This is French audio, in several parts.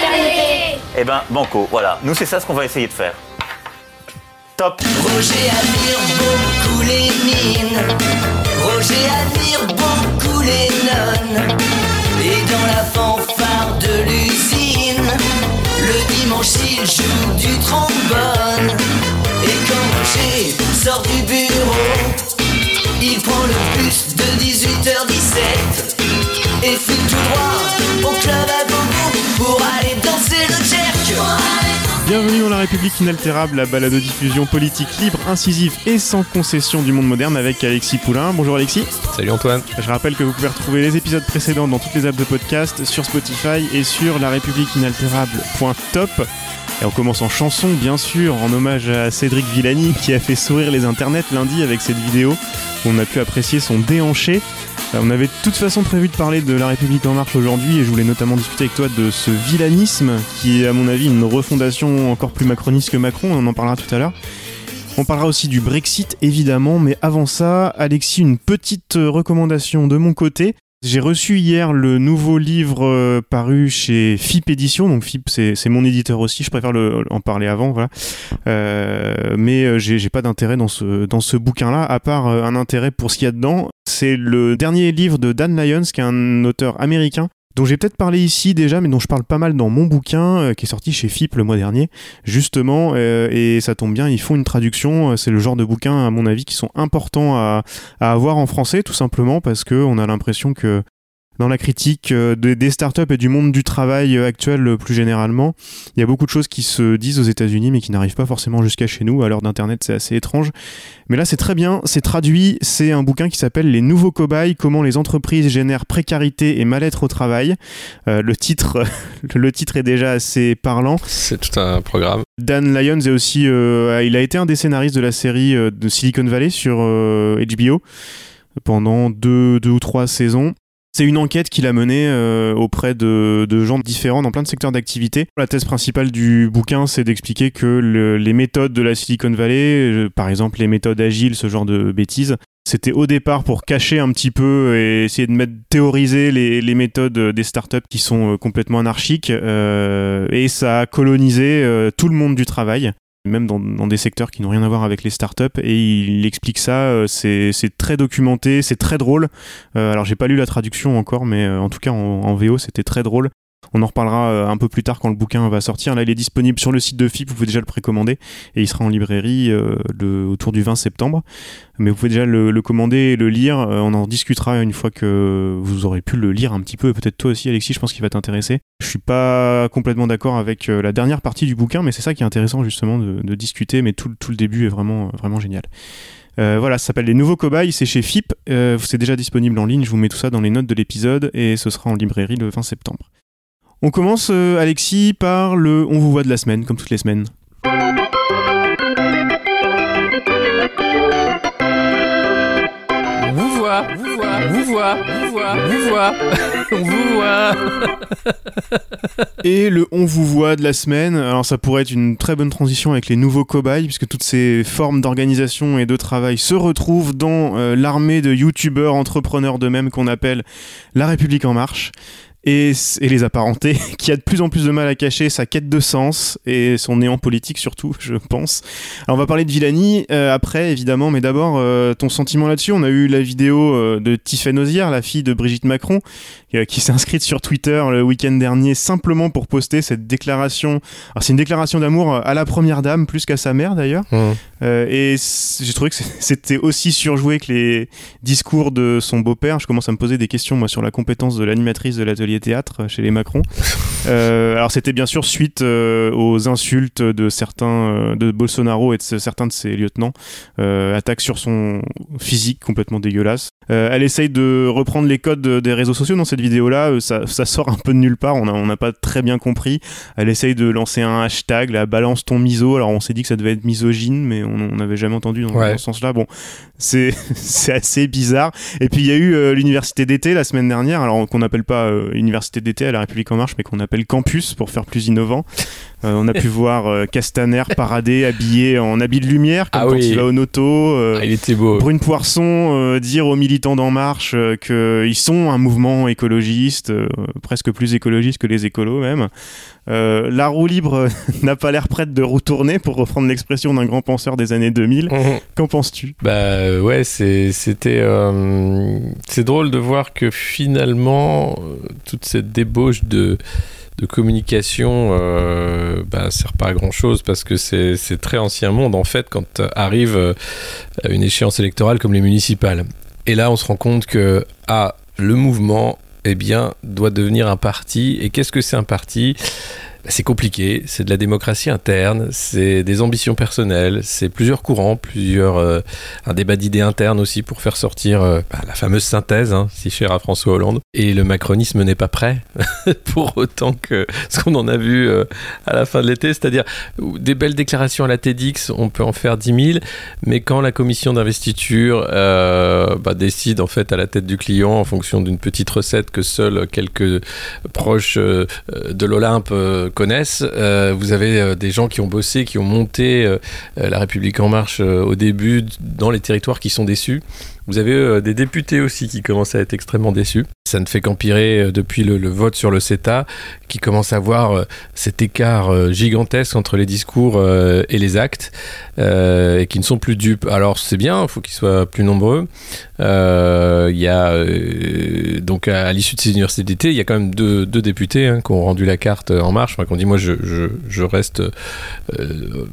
fraternité. Eh ben, banco, voilà. Nous, c'est ça ce qu'on va essayer de faire. Top Roger admire beaucoup les mines. Roger admire beaucoup les nonnes. Et dans la fanfare de l'usine, le dimanche il joue du trombone. Et quand Roger sort du bureau, il prend le bus de 18h17 et file tout droit Bienvenue dans La République inaltérable, la balade de diffusion politique libre, incisive et sans concession du monde moderne avec Alexis Poulain. Bonjour Alexis. Salut Antoine. Je rappelle que vous pouvez retrouver les épisodes précédents dans toutes les apps de podcast, sur Spotify et sur la République inaltérable.top. Et on commence en chanson, bien sûr, en hommage à Cédric Villani qui a fait sourire les internets lundi avec cette vidéo où on a pu apprécier son déhanché. Euh, On avait de toute façon prévu de parler de La République en marche aujourd'hui et je voulais notamment discuter avec toi de ce villanisme qui est à mon avis une refondation encore plus macroniste que Macron, on en parlera tout à l'heure. On parlera aussi du Brexit évidemment, mais avant ça, Alexis, une petite recommandation de mon côté. J'ai reçu hier le nouveau livre euh, paru chez FIP Édition, donc FIP c'est mon éditeur aussi, je préfère le, en parler avant, voilà. Euh, mais euh, j'ai j'ai pas d'intérêt dans ce, dans ce bouquin-là, à part euh, un intérêt pour ce qu'il y a dedans. C'est le dernier livre de Dan Lyons, qui est un auteur américain, dont j'ai peut-être parlé ici déjà, mais dont je parle pas mal dans mon bouquin, euh, qui est sorti chez FIP le mois dernier, justement, euh, et ça tombe bien, ils font une traduction, euh, c'est le genre de bouquins, à mon avis, qui sont importants à, à avoir en français, tout simplement, parce que on a l'impression que dans la critique euh, des, des startups et du monde du travail euh, actuel euh, plus généralement, il y a beaucoup de choses qui se disent aux États-Unis mais qui n'arrivent pas forcément jusqu'à chez nous. À l'heure d'Internet, c'est assez étrange. Mais là, c'est très bien, c'est traduit. C'est un bouquin qui s'appelle Les nouveaux cobayes comment les entreprises génèrent précarité et mal-être au travail. Euh, le, titre, le titre est déjà assez parlant. C'est tout un programme. Dan Lyons est aussi, euh, il a été un des scénaristes de la série de Silicon Valley sur euh, HBO pendant deux, deux ou trois saisons. C'est une enquête qu'il a menée euh, auprès de, de gens différents dans plein de secteurs d'activité. La thèse principale du bouquin, c'est d'expliquer que le- les méthodes de la Silicon Valley, euh, par exemple les méthodes agiles, ce genre de bêtises, c'était au départ pour cacher un petit peu et essayer de mettre, théoriser les, méthodes des startups qui sont euh, complètement anarchiques. euh, et ça a colonisé euh, tout le monde du travail même dans, des secteurs qui n'ont rien à voir avec les startups et il explique ça euh, c'est c'est très documenté c'est très drôle. Euh, alors j'ai pas lu la traduction encore mais euh, en tout cas en, en VO c'était très drôle on en reparlera euh, un peu plus tard quand le bouquin va sortir là il est disponible sur le site de FIP vous pouvez déjà le précommander et il sera en librairie euh, autour du 20 septembre mais vous pouvez déjà le, commander et le lire Euh, on en discutera une fois que vous aurez pu le lire un petit peu peut-être toi aussi Alexis je pense qu'il va t'intéresser je suis pas complètement d'accord avec la dernière partie du bouquin, mais c'est ça qui est intéressant justement de, discuter. Mais tout, le- début est vraiment, génial. Voilà, ça s'appelle Les Nouveaux Cobayes, c'est chez FIP. C'est déjà disponible en ligne. Je vous mets tout ça dans les notes de l'épisode et ce sera en librairie le 20 septembre. On commence, euh, Alexis, par le On vous voit de la semaine, comme toutes les semaines. On vous voit, vous voit, vous voit, vous voit, vous voit, on vous voit. Et le on vous voit de la semaine, alors ça pourrait être une très bonne transition avec les nouveaux cobayes, puisque toutes ces formes d'organisation et de travail se retrouvent dans euh, l'armée de youtubeurs entrepreneurs d'eux-mêmes qu'on appelle La République en marche. Et, et les apparentés, qui a de plus en plus de mal à cacher sa quête de sens et son néant politique surtout, je pense. Alors on va parler de Villani euh, après évidemment, mais d'abord euh, ton sentiment là-dessus. On a eu la vidéo euh, de Tiffany Ozière, la fille de Brigitte Macron, qui s'est inscrite sur Twitter le week-end dernier simplement pour poster cette déclaration. Alors c'est une déclaration d'amour à la première dame plus qu'à sa mère d'ailleurs. Euh, et j'ai trouvé que c'était aussi surjoué que les discours de son beau-père. Je commence à me poser des questions moi sur la compétence de l'animatrice de l'atelier l'atelier théâtre chez les Macron. Euh, alors c'était bien sûr suite euh, aux insultes de certains euh, de Bolsonaro et de certains de ses lieutenants, euh, attaque sur son physique complètement dégueulasse. Euh, elle essaye de reprendre les codes de- des réseaux sociaux dans cette vidéo-là. euh, ça, ça sort un peu de nulle part. On n'a on pas très bien compris. Elle essaye de lancer un hashtag, la balance ton miso. Alors on s'est dit que ça devait être misogyne, mais on n'avait jamais entendu dans, Ouais. dans ce sens-là. Bon, c'est c'est assez bizarre. Et puis il y a eu euh, l'université d'été la semaine dernière, alors qu'on n'appelle pas euh, université d'été à la République en marche, mais qu'on appelle campus pour faire plus innovant. Euh, on a pu voir euh, Castaner parader habillé en habit de lumière, comme Ah quand oui. il va au Noto. euh, Ah, il était beau. Brune Poisson dire aux militants d'En Marche qu'ils sont un mouvement écologiste, presque plus écologiste que les écolos même. Euh, la roue libre n'a pas l'air prête de retourner, pour reprendre l'expression d'un grand penseur des années 2000. Mhm. Qu'en penses-tu? Bah euh, ouais, c'était euh, c'est drôle de voir que finalement toute cette débauche de de communication euh, bah, sert pas à grand chose parce que c'est très ancien monde en fait quand arrive une échéance électorale comme les municipales. Et là, on se rend compte que ah le mouvement eh bien doit devenir un parti. Et qu'est-ce que c'est un parti? C'est compliqué, c'est de la démocratie interne, c'est des ambitions personnelles, c'est plusieurs courants, plusieurs euh, un débat d'idées internes aussi pour faire sortir euh, bah, la fameuse synthèse, hein, si chère à François Hollande. Et le macronisme n'est pas prêt, pour autant que ce qu'on en a vu euh, à la fin de l'été, c'est-à-dire des belles déclarations à la TEDx, on peut en faire 10 000, mais quand la commission d'investiture bah, décide en fait à la tête du client en fonction d'une petite recette que seuls quelques proches de l'Olympe connaissent, euh, vous avez euh, des gens qui ont bossé, qui ont monté euh, la République en marche au début dans les territoires qui sont déçus. Vous avez des députés aussi qui commencent à être extrêmement déçus. Ça ne fait qu'empirer depuis le, vote sur le CETA, qui commence à voir cet écart gigantesque entre les discours et les actes, et qui ne sont plus dupes. Alors c'est bien, il faut qu'ils soient plus nombreux. Il y a donc à, l'issue de ces universités d'été, il y a quand même deux, deux députés hein, qui ont rendu la carte en marche, qui ont dit moi je, je, je reste euh,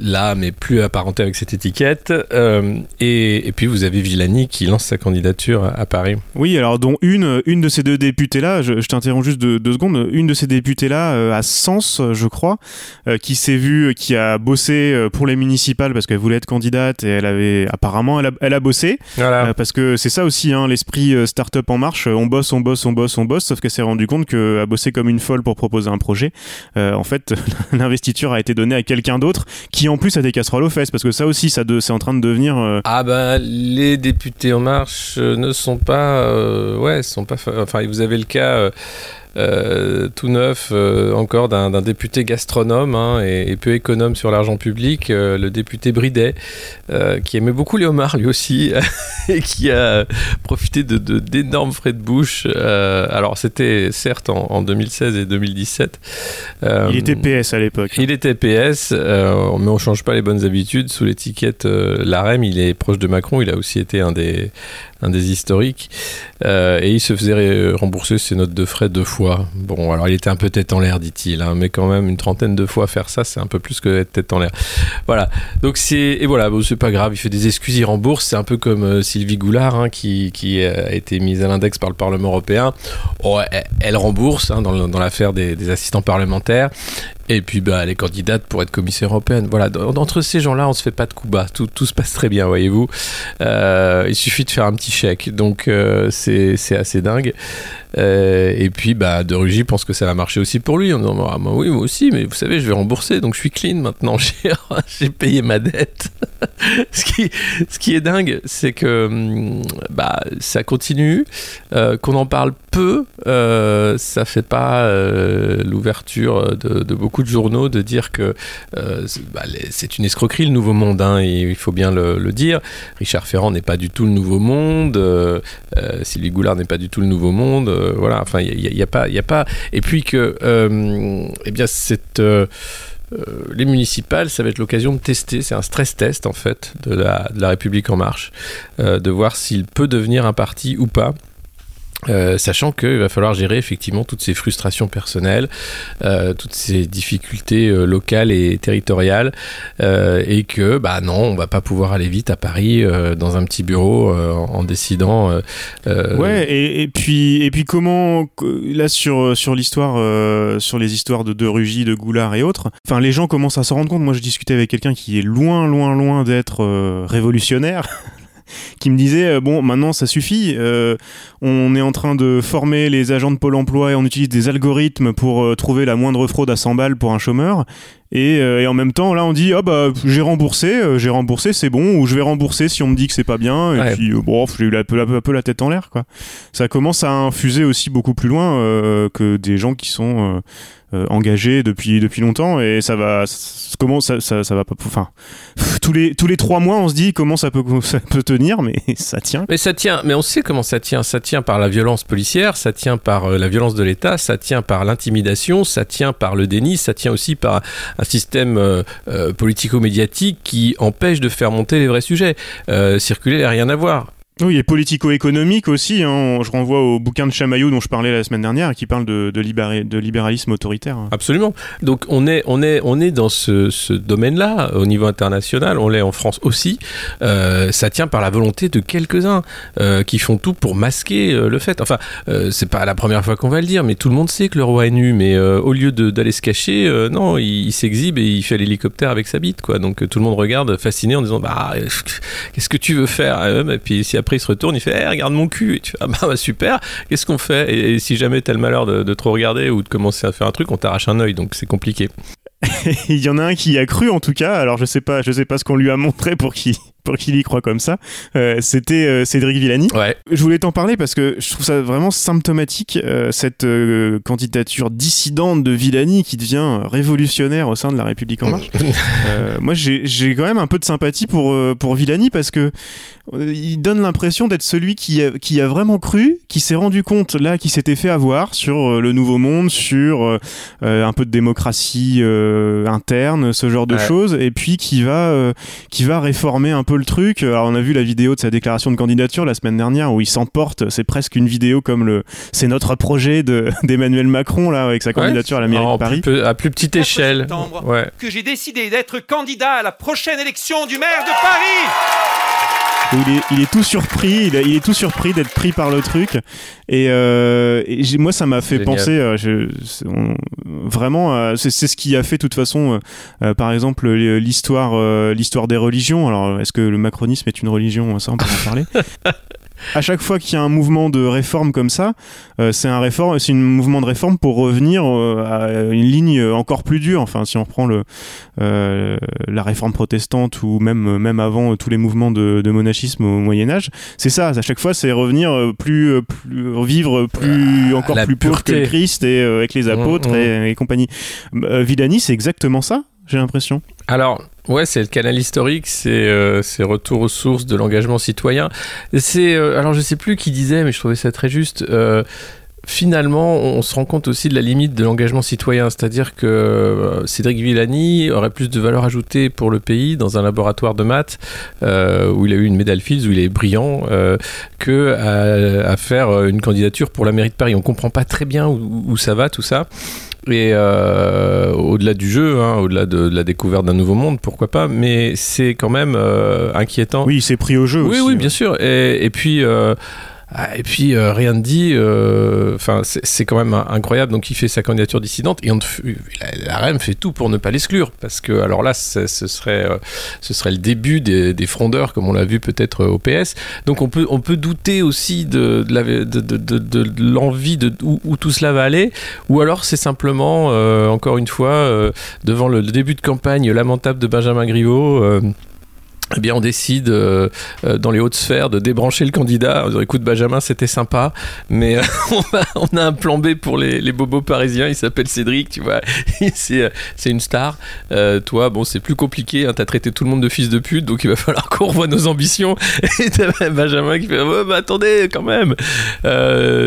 là, mais plus apparenté avec cette étiquette. Euh, et, et puis vous avez Villani qui lance sa candidature à, à Paris. Oui, alors dont une, une de ces deux députés-là, je, je t'interromps juste deux, deux secondes, une de ces députés-là euh, à Sens, je crois, euh, qui s'est vue, qui a bossé pour les municipales parce qu'elle voulait être candidate et elle avait apparemment, elle a, elle a bossé. Voilà. Parce que c'est ça aussi, hein, l'esprit start-up en marche. On bosse, on bosse, on bosse, on bosse, sauf qu'elle s'est rendu compte qu'à bosser comme une folle pour proposer un projet, en fait, l'investiture a été donnée à quelqu'un d'autre qui en plus a des casseroles aux fesses, parce que ça aussi, ça c'est en train de devenir. euh, Ah ben les députés en marche euh, ne sont pas euh, ouais sont pas enfin vous avez le cas euh, tout neuf euh, encore d'un député gastronome hein, et, et peu économe sur l'argent public, euh, le député Bridet, qui aimait beaucoup les homards lui aussi et qui a profité de d'énormes frais de bouche. alors c'était certes en, en 2016 et 2017. euh, il était PS à l'époque. il était PS, mais on change pas les bonnes habitudes. Sous l'étiquette l'AREM, il est proche de Macron. Il a aussi été un des, un des historiques. Et il se faisait rembourser ses notes de frais deux fois. Bon, alors il était un peu tête en l'air, dit-il. hein, mais quand même, une trentaine de fois faire ça, c'est un peu plus que être tête en l'air. Voilà. Donc c'est et voilà, bon, c'est pas grave. Il fait des excuses, il rembourse. C'est un peu comme euh, Sylvie Goulard, hein, qui, qui a été mise à l'index par le Parlement européen. Oh, elle, rembourse hein, dans l'affaire des, des assistants parlementaires. Et puis bah, elle est candidate pour être commissaire européenne. Voilà, entre ces gens-là, on se fait pas de coups bas. Tout, tout se passe très bien, voyez-vous. Euh, il suffit de faire un petit chèque. Donc euh, c'est assez dingue. Euh, et puis bah, De Rugy pense que ça va marcher aussi pour lui. En disant oui, moi aussi, mais vous savez, je vais rembourser. Donc je suis clean maintenant. J'ai j'ai payé ma dette. ce, qui, ce qui est dingue, c'est que hum, bah, ça continue, euh, qu'on en parle peu. euh, ça fait pas euh, l'ouverture de, beaucoup de journaux de dire que euh, c'est bah, c'est une escroquerie le Nouveau Monde, hein, et il faut bien le, dire. Richard Ferrand n'est pas du tout le Nouveau Monde, euh, Sylvie Goulard n'est pas du tout le Nouveau Monde. voilà, enfin, il n'y a, y a pas, y a pas. Et puis que, eh bien, les municipales, ça va être l'occasion de tester, c'est un stress test en fait de la, République en marche, de voir s'il peut devenir un parti ou pas. Euh, sachant qu'il va falloir gérer effectivement toutes ces frustrations personnelles, euh, toutes ces difficultés euh, locales et territoriales, euh, et que bah non, on va pas pouvoir aller vite à Paris euh, dans un petit bureau euh, en décidant. Ouais, et, et puis et puis comment là sur sur l'histoire sur les histoires de De Rugy, de Goulard et autres. Enfin, les gens commencent à s'en rendre compte. Moi, je discutais avec quelqu'un qui est loin, loin, loin d'être révolutionnaire. qui me disait euh, bon maintenant ça suffit euh, on est en train de former les agents de Pôle emploi et on utilise des algorithmes pour euh, trouver la moindre fraude à 100 balles pour un chômeur et, euh, et en même temps là on dit ah bah j'ai remboursé j'ai remboursé c'est bon ou je vais rembourser si on me dit que c'est pas bien et Ouais. puis bon j'ai eu un peu, un peu la tête en l'air quoi ça commence à infuser aussi beaucoup plus loin que des gens qui sont euh, engagés depuis depuis longtemps et ça va comment ça, va pas enfin tous les tous les trois mois on se dit comment ça peut tenir mais ça tient Mais ça tient, mais on sait comment ça tient. Ça tient par la violence policière, ça tient par euh, la violence de l'État, ça tient par l'intimidation, ça tient par le déni, ça tient aussi par un système euh, politico-médiatique qui empêche de faire monter les vrais sujets. Circuler n'a rien à voir. Oui, et politico-économique aussi. hein. Je renvoie au bouquin de Chamaillot dont je parlais la semaine dernière, qui parle de, libéralisme autoritaire. Absolument. Donc on est, dans ce, domaine-là au niveau international. On l'est en France aussi. Euh, ça tient par la volonté de quelques-uns euh, qui font tout pour masquer euh, le fait. Enfin, c'est pas la première fois qu'on va le dire, mais tout le monde sait que le roi est nu. Mais au lieu d'aller se cacher, non, il, s'exhibe et il fait l'hélicoptère avec sa bite, quoi. Donc tout le monde regarde fasciné en disant bah qu'est-ce que tu veux faire Et puis si après il se retourne, il fait Eh, regarde mon cul. Et tu fais ah bah, bah, super. Qu'est-ce qu'on fait? Et, si jamais t'as le malheur de, trop regarder ou de commencer à faire un truc, on t'arrache un œil. Donc c'est compliqué. Il y en a un qui a cru en tout cas. Alors je sais pas, je sais pas ce qu'on lui a montré pour qu'il pour qu'il y croit comme ça. Euh, C'était euh, Cédric Villani. Ouais. Je voulais t'en parler parce que je trouve ça vraiment symptomatique euh, cette euh, candidature dissidente de Villani qui devient révolutionnaire au sein de la République en marche. Euh, moi, j'ai quand même un peu de sympathie pour, euh, pour Villani parce que euh, il donne l'impression d'être celui qui a, qui a vraiment cru, qui s'est rendu compte là, qui s'était fait avoir sur euh, le nouveau monde, sur un peu de démocratie euh, interne, ce genre de Ouais. choses, et puis qui va, euh, qui va réformer un peu le truc. Alors, on a vu la vidéo de sa déclaration de candidature la semaine dernière où il s'emporte. C'est presque une vidéo comme le, c'est notre projet de d'Emmanuel Macron là avec sa candidature à la mairie de Paris. plus à plus petite échelle. septembre. Ouais. que j'ai décidé d'être candidat à la prochaine élection du maire de Paris. Il est, il est tout surpris, il, est- il est tout surpris d'être pris par le truc. Et, euh, et j'ai- moi, ça m'a fait Génial. penser, euh, je- on- vraiment, euh, c'est c'est ce qui a fait, de toute façon, euh, euh, par exemple, l'histoire, l'histoire des religions. Alors, est-ce que le macronisme est une religion? Ça, on peut en parler. À chaque fois qu'il y a un mouvement de réforme comme ça, euh, c'est un réforme, c'est un mouvement de réforme pour revenir euh, à une ligne encore plus dure. Enfin, si on reprend le, euh, la réforme protestante ou même même avant euh, tous les mouvements de, de monachisme au Moyen Âge, c'est ça. À chaque fois, c'est revenir euh, plus, euh, plus vivre plus encore la plus pauvre que le Christ et euh, avec les apôtres Mmh, mmh. Et, et compagnie. Euh, Villani, c'est exactement ça. J'ai l'impression. Alors, ouais, c'est le canal historique, c'est euh, retour aux sources de l'engagement citoyen. C'est euh, alors je sais plus qui disait, mais je trouvais ça très juste. euh, Finalement, on se rend compte aussi de la limite de l'engagement citoyen, c'est-à-dire que euh, Cédric Villani aurait plus de valeur ajoutée pour le pays dans un laboratoire de maths où il a eu une médaille Fields, où il est brillant, euh, que à, faire une candidature pour la mairie de Paris. On comprend pas très bien où ça va tout ça. Et euh, au-delà du jeu, hein, au-delà de, de la découverte d'un nouveau monde, pourquoi pas, mais c'est quand même euh, inquiétant. Oui, il s'est pris au jeu oui, aussi. oui, bien sûr. Et, et puis. Ah, et puis euh, rien de dit, euh, enfin c'est quand même incroyable. Donc il fait sa candidature dissidente et ne la, la REM fait tout pour ne pas l'exclure parce que alors là ce serait euh, ce serait le début des, frondeurs comme on l'a vu peut-être au PS. Donc on peut on peut douter aussi de, de l'envie de où, tout cela va aller ou alors c'est simplement encore une fois devant le, le début de campagne lamentable de Benjamin Griveaux. Eh bien, on décide euh, euh, dans les hautes sphères de débrancher le candidat. En disant, écoute, Benjamin, c'était sympa, mais euh, on, on a un plan B pour les, les bobos parisiens. Il s'appelle Cédric, tu vois. c'est, c'est une star. Toi, bon, c'est plus compliqué. Hein, T'as traité tout le monde de fils de pute, donc il va falloir qu'on revoie nos ambitions. Et t'as Benjamin qui fait, ouais, bah, attendez, quand même.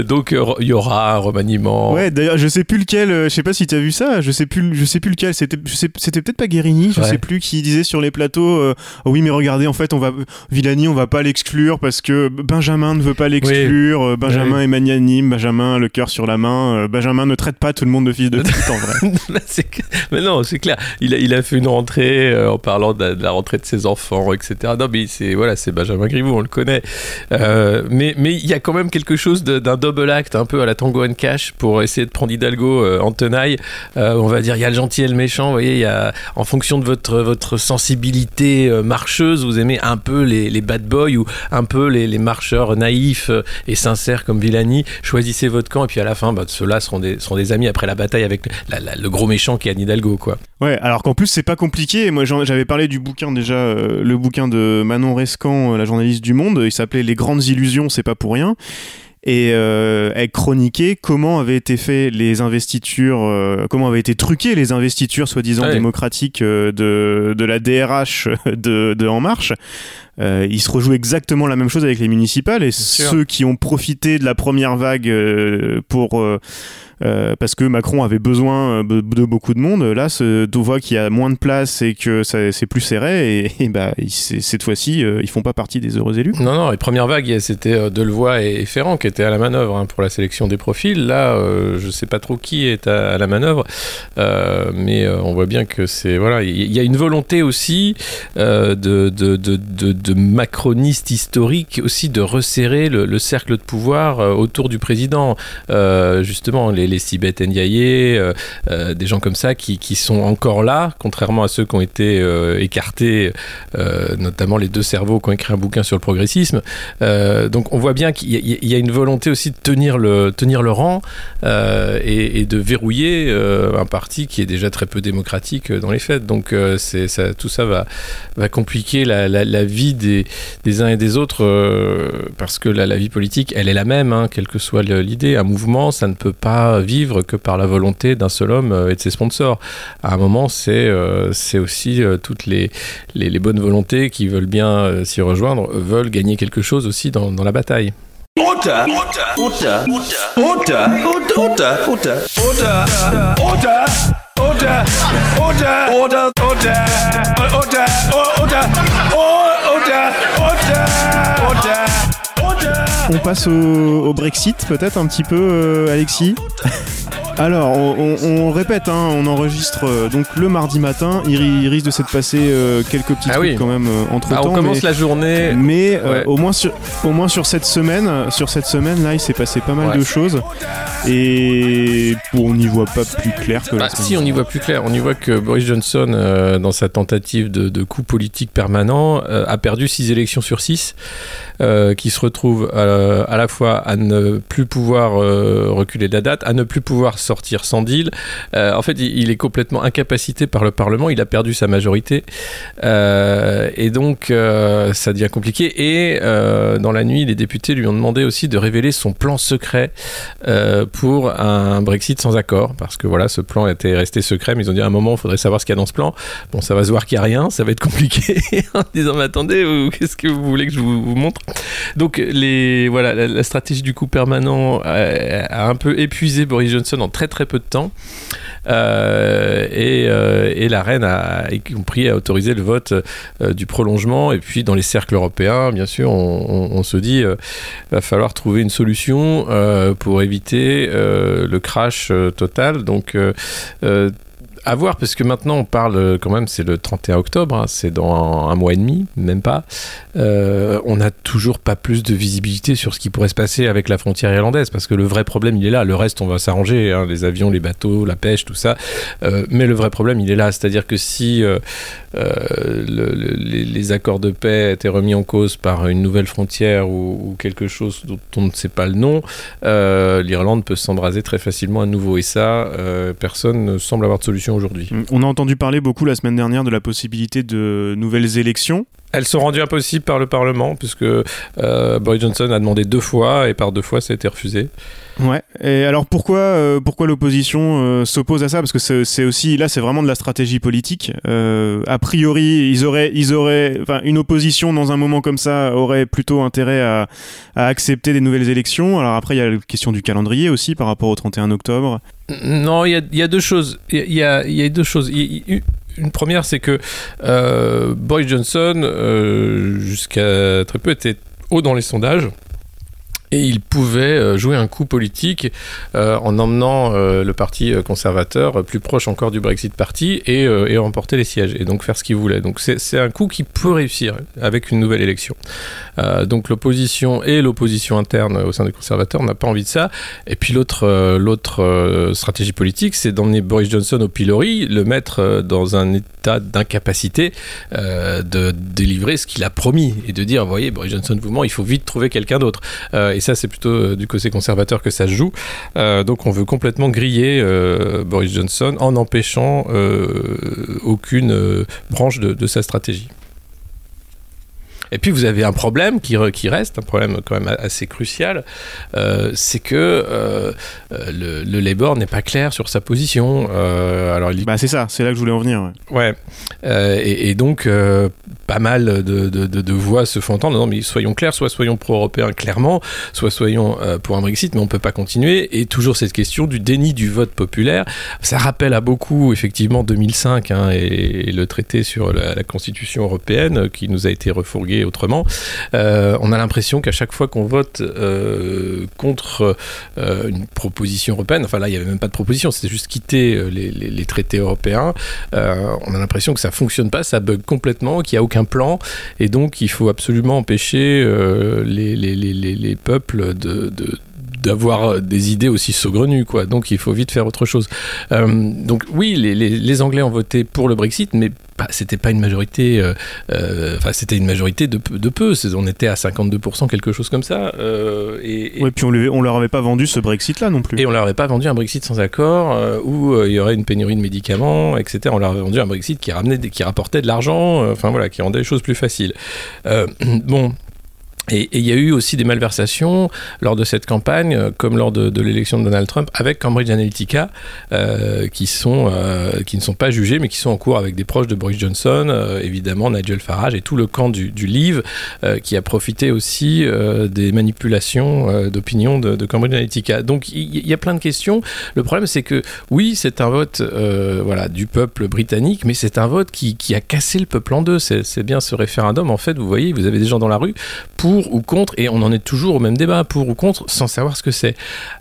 Donc, il y aura un remaniement. Ouais, d'ailleurs, je sais plus lequel. je sais pas si tu as vu ça. Je sais plus. Je sais plus lequel. C'était. je sais- C'était peut-être pas Guérini. Je Ouais. sais plus qui disait sur les plateaux. oh oui, mais regardez, en fait, on va Villani, on va pas l'exclure parce que Benjamin ne veut pas l'exclure. euh, Benjamin est magnanime, Benjamin le cœur sur la main. euh, Benjamin ne traite pas tout le monde de fils de pute en vrai. Mais non, c'est clair. Il a, il a fait une rentrée euh, en parlant de la, de la rentrée de ses enfants, etc. Non, mais c'est voilà, c'est Benjamin Griveaux, on le connaît. Euh, mais mais il y a quand même quelque chose d'un double acte, un peu à la Tango and Cash, pour essayer de prendre Hidalgo euh, en tenaille. Euh, on va dire, il y a le gentil et le méchant. Vous voyez, il y a en fonction de votre votre sensibilité euh, vous aimez un peu les, bad boys ou un peu les, marcheurs naïfs et sincères comme Villani. Choisissez votre camp et puis à la fin, bah, ceux-là seront des amis après la bataille avec le gros méchant qui est Anne Hidalgo, quoi. Ouais, alors qu'en plus c'est pas compliqué. Moi j'avais parlé du bouquin déjà, euh, le bouquin de Manon Rescan, euh, la journaliste du Monde. Il s'appelait Les grandes illusions, c'est pas pour rien. Et euh, elle chroniquait comment avaient été fait les investitures, euh, comment avaient été truquées les investitures soi-disant Ouais. démocratiques euh, de, de la DRH de, de En Marche. Euh, il se rejoue exactement la même chose avec les municipales et ceux qui ont profité de la première vague euh, pour euh, parce que Macron avait besoin euh, de beaucoup de monde. Là, on voit qu'il y a moins de place et que c'est plus serré. Et, et bah, cette fois-ci, euh, ils font pas partie des heureux élus. Non, non, les premières vagues, c'était Delevoye et Ferrand qui étaient à la manœuvre hein, pour la sélection des profils. Là, euh, je sais pas trop qui est à, la manœuvre, mais on voit bien que c'est voilà, il y, a une volonté aussi de, de, de, macronistes historiques aussi de resserrer le, le cercle de pouvoir autour du président. Justement, les, les Sibeth Ndiaye, euh, euh, des gens comme ça qui, qui sont encore là, contrairement à ceux qui ont été euh, écartés, notamment les deux cerveaux qui ont écrit un bouquin sur le progressisme. Donc on voit bien qu'il y, a- une volonté aussi de tenir le, tenir le rang et, de verrouiller un parti qui est déjà très peu démocratique dans les faits. Donc ça, tout ça va, va compliquer la, vie des, uns et des autres parce que la, vie politique, elle est la même, hein, quelle que soit l'idée. Un mouvement, ça ne peut pas vivre que par la volonté d'un seul homme euh, et de ses sponsors. À un moment, c'est, euh, aussi euh, toutes les, bonnes volontés qui veulent bien euh, s'y rejoindre, euh, veulent gagner quelque chose aussi dans la bataille. On passe au, Brexit, peut-être un petit peu, euh, Alexis? Alors, on, on- on répète, hein, on enregistre euh, donc le mardi matin. Il, ri- il risque de s'être passé euh, quelques petits Ah trucs oui. quand même entre Ah, temps. on commence mais... la journée. Mais euh, Ouais. au moins sur au moins sur cette semaine, sur cette semaine là, il s'est passé pas mal Ouais. de choses et on n'y voit pas plus clair que Bah, si, on y voit plus clair. On y voit que Boris Johnson, euh, dans sa tentative de, de coup politique permanent, euh, a perdu six élections sur six, euh, qui se retrouvent euh, à la fois à ne plus pouvoir euh, reculer de la date, à ne plus pouvoir sortir sans deal. Euh, en fait, il, est complètement incapacité par le Parlement. Il a perdu sa majorité. Euh, et donc, euh, ça devient compliqué. Et dans la nuit, les députés lui ont demandé aussi de révéler son plan secret pour un Brexit sans accord. Parce que voilà, ce plan était resté secret. Mais ils ont dit à un moment, il faudrait savoir ce qu'il y a dans ce plan. Bon, ça va se voir qu'il n'y a rien. Ça va être compliqué. en disant, mais attendez, qu'est-ce que vous voulez que je vous, montre? Donc, les, voilà, la, la stratégie du coup permanent a, a un peu épuisé Boris Johnson en très très peu de temps. Euh, et, euh, et la reine a y compris a autorisé le vote euh, du prolongement. Et puis dans les cercles européens, bien sûr, on, on- se dit va falloir trouver une solution pour éviter le crash total. Donc à voir, parce que maintenant on parle euh, quand même, c'est le 31 octobre, hein, c'est dans un, mois et demi, même pas. Euh, on n'a toujours pas plus de visibilité sur ce qui pourrait se passer avec la frontière irlandaise, parce que le vrai problème il est là. Le reste, on va s'arranger, hein, les avions, les bateaux, la pêche, tout ça. Euh, mais le vrai problème il est là, c'est-à-dire que si le- le- les, accords de paix étaient remis en cause par une nouvelle frontière ou, quelque chose dont on ne sait pas le nom, l'Irlande peut s'embraser très facilement à nouveau. Et ça, personne ne semble avoir de solution aujourd'hui. On a entendu parler beaucoup la semaine dernière de la possibilité de nouvelles élections. Elles sont rendues impossibles par le Parlement, puisque euh, Boris Johnson a demandé deux fois, et par deux fois, ça a été refusé. Ouais. Et alors pourquoi, euh, pourquoi l'opposition euh, s'oppose à ça? Parce que c'est aussi là, c'est vraiment de la stratégie politique. Euh, a priori, ils auraient, ils auraient, enfin, une opposition dans un moment comme ça aurait plutôt intérêt à, à accepter des nouvelles élections. Alors après, il y a la question du calendrier aussi par rapport au 31 octobre. Non, il y a, il y a deux choses. Il y a, il y a deux choses. Il- une première, c'est que euh, Boris Johnson, euh, jusqu'à très peu, était haut dans les sondages et il pouvait euh, jouer un coup politique euh, en emmenant euh, le parti conservateur plus proche encore du Brexit Party et, et remporter les sièges et donc faire ce qu'il voulait. Donc c'est un coup qui peut réussir avec une nouvelle élection. donc l'opposition et l'opposition interne au sein des conservateurs n'a pas envie de ça. Et puis l'autre stratégie politique, c'est d'emmener Boris Johnson au pilori, le mettre dans un état d'incapacité de délivrer ce qu'il a promis et de dire, voyez, Boris Johnson vous ment, il faut vite trouver quelqu'un d'autre. Ça, c'est plutôt euh, du côté conservateur que ça se joue. Euh, donc on veut complètement griller euh, Boris Johnson en empêchant aucune branche de sa stratégie. Et puis vous avez un problème qui, qui reste, un problème quand même assez crucial, euh, c'est que euh, euh, le, Labour n'est pas clair sur sa position. alors Bah c'est ça, c'est là que je voulais en venir. Ouais. Et, donc pas mal de, de, voix se font entendre. Non mais soyons clairs, soit soyons pro-européens clairement, soit soyons pour un Brexit, mais on peut pas continuer. Et toujours cette question du déni du vote populaire. Ça rappelle à beaucoup effectivement 2005 hein, et, le traité sur la, la Constitution européenne qui nous a été refourgué autrement. Euh, on a l'impression qu'à chaque fois qu'on vote euh, contre euh, une proposition européenne, enfin là il n'y avait même pas de proposition, c'était juste quitter les, traités européens, on a l'impression que ça fonctionne pas, ça bug complètement, qu'il n'y a aucun plan, et donc il faut absolument empêcher les, peuples de d'avoir euh, des idées aussi saugrenues, quoi. Donc il faut vite faire autre chose. Euh, donc oui, les, les, Anglais ont voté pour le Brexit, mais c'était pas une majorité. Euh, enfin, c'était une majorité de, de peu. On était à 52%, quelque chose comme ça. et, et... puis on, on leur avait pas vendu ce Brexit-là non plus. Et on leur avait pas vendu un Brexit sans accord où il y aurait une pénurie de médicaments, etc. On leur avait vendu un Brexit qui ramenait, qui rapportait de l'argent. Enfin voilà, qui rendait les choses plus faciles. bon. Et il y a eu aussi des malversations lors de cette campagne, euh, comme lors de, l'élection de Donald Trump, avec Cambridge Analytica, euh, qui, sont, euh, qui ne sont pas jugés, mais qui sont en cours avec des proches de Boris Johnson, évidemment Nigel Farage et tout le camp du, du euh, qui a profité aussi des manipulations d'opinion de, de, Cambridge Analytica. Donc il y, a plein de questions. Le problème, c'est que oui, c'est un vote voilà, du peuple britannique, mais c'est un vote qui, qui a cassé le peuple en deux. C'est bien ce référendum. En fait, vous voyez, vous avez des gens dans la rue pour ou contre, et on en est toujours au même débat, pour ou contre, sans savoir ce que c'est.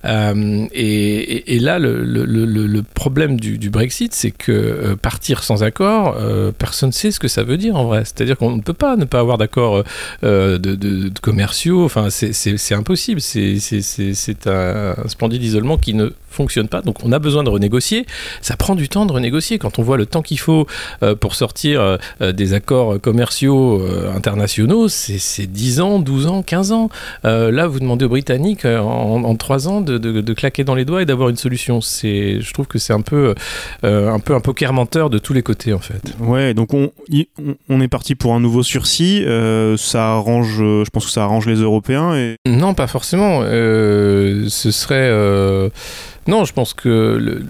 Euh, et, là, le, problème du, Brexit, c'est que euh, partir sans accord, euh, personne ne sait ce que ça veut dire en vrai. C'est-à-dire qu'on ne peut pas ne pas avoir d'accord de, commerciaux, enfin, c'est impossible. C'est un, un splendide isolement qui ne fonctionne pas. Donc on a besoin de renégocier. Ça prend du temps de renégocier. Quand on voit le temps qu'il faut pour sortir des accords commerciaux internationaux, c'est 10 ans, 12 ans, 15 ans. là, vous demandez aux Britanniques en, en 3 ans de, de, de, claquer dans les doigts et d'avoir une solution. Je trouve que c'est un peu, un peu un poker menteur de tous les côtés en fait. Ouais, donc on, on est parti pour un nouveau sursis. ça arrange, je pense que ça arrange les Européens. Et... Non, pas forcément. ce serait non, je pense que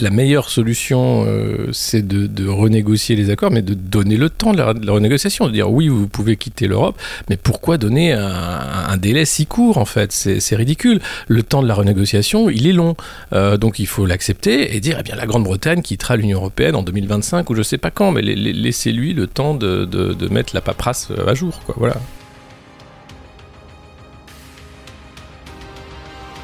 la meilleure solution, euh, c'est de, renégocier les accords, mais de donner le temps de la, renégociation, de dire oui, vous pouvez quitter l'Europe, mais pourquoi donner un, délai si court en fait? C'est ridicule. Le temps de la renégociation, il est long, euh, donc il faut l'accepter et dire eh bien la Grande-Bretagne quittera l'Union européenne en 2025 ou je sais pas quand, mais laissez-lui le temps de, mettre la paperasse à jour. Voilà.